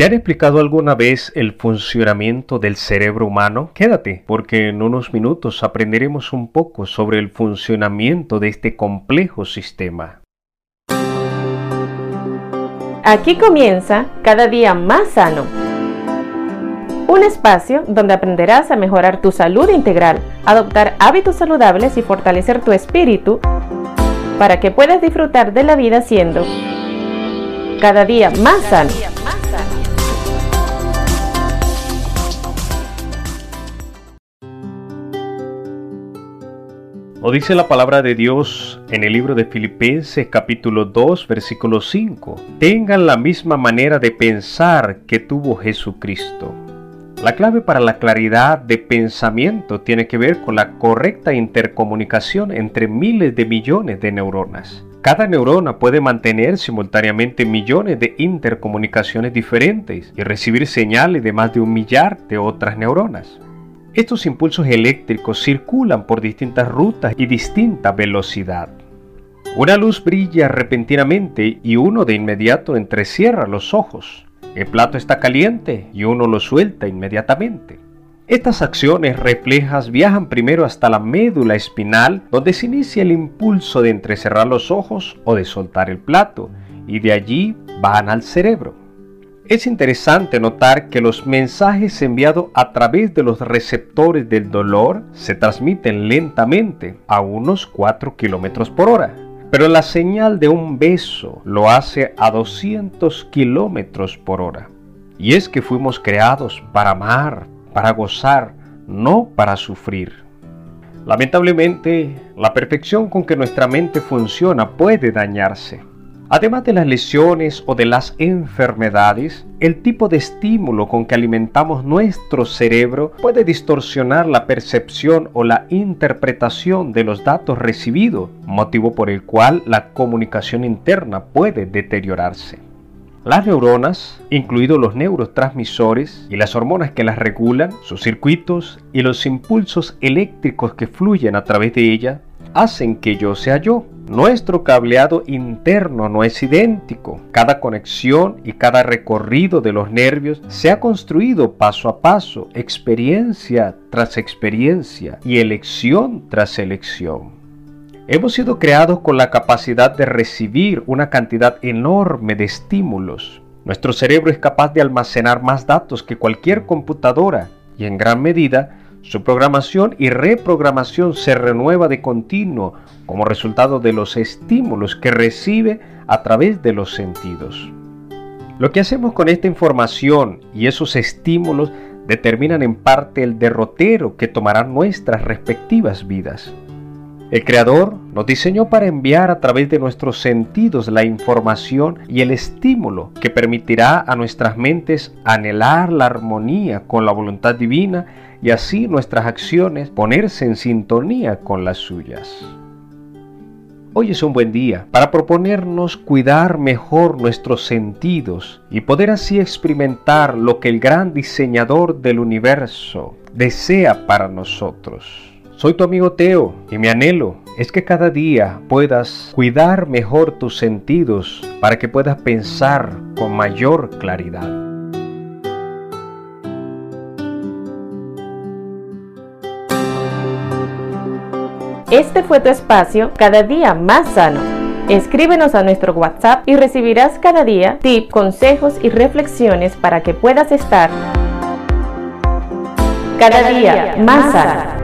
¿Te han explicado alguna vez el funcionamiento del cerebro humano? Quédate, porque en unos minutos aprenderemos un poco sobre el funcionamiento de este complejo sistema. Aquí comienza cada día más sano. Un espacio donde aprenderás a mejorar tu salud integral, adoptar hábitos saludables y fortalecer tu espíritu para que puedas disfrutar de la vida siendo cada día más sano. O dice la palabra de Dios en el libro de Filipenses capítulo 2 versículo 5. Tengan la misma manera de pensar que tuvo Jesucristo. La clave para la claridad de pensamiento tiene que ver con la correcta intercomunicación entre miles de millones de neuronas. Cada neurona puede mantener simultáneamente millones de intercomunicaciones diferentes y recibir señales de más de un millar de otras neuronas. Estos impulsos eléctricos circulan por distintas rutas y distinta velocidad. Una luz brilla repentinamente y uno de inmediato entrecierra los ojos. El plato está caliente y uno lo suelta inmediatamente. Estas acciones reflejas viajan primero hasta la médula espinal, donde se inicia el impulso de entrecerrar los ojos o de soltar el plato, y de allí van al cerebro. Es interesante notar que los mensajes enviados a través de los receptores del dolor se transmiten lentamente a unos 4 km por hora. Pero la señal de un beso lo hace a 200 km por hora. Y es que fuimos creados para amar, para gozar, no para sufrir. Lamentablemente, la perfección con que nuestra mente funciona puede dañarse. Además de las lesiones o de las enfermedades, el tipo de estímulo con que alimentamos nuestro cerebro puede distorsionar la percepción o la interpretación de los datos recibidos, motivo por el cual la comunicación interna puede deteriorarse. Las neuronas, incluidos los neurotransmisores y las hormonas que las regulan, sus circuitos y los impulsos eléctricos que fluyen a través de ella, hacen que yo sea yo. Nuestro cableado interno no es idéntico. Cada conexión y cada recorrido de los nervios se ha construido paso a paso, experiencia tras experiencia y elección tras elección. Hemos sido creados con la capacidad de recibir una cantidad enorme de estímulos. Nuestro cerebro es capaz de almacenar más datos que cualquier computadora y en gran medida su programación y reprogramación se renueva de continuo como resultado de los estímulos que recibe a través de los sentidos. Lo que hacemos con esta información y esos estímulos determinan en parte el derrotero que tomarán nuestras respectivas vidas. El Creador nos diseñó para enviar a través de nuestros sentidos la información y el estímulo que permitirá a nuestras mentes anhelar la armonía con la voluntad divina y así nuestras acciones ponerse en sintonía con las suyas. Hoy es un buen día para proponernos cuidar mejor nuestros sentidos y poder así experimentar lo que el gran diseñador del universo desea para nosotros. Soy tu amigo Teo y mi anhelo es que cada día puedas cuidar mejor tus sentidos para que puedas pensar con mayor claridad. Este fue tu espacio cada día más sano. Escríbenos a nuestro WhatsApp y recibirás cada día tips, consejos y reflexiones para que puedas estar cada día más sano.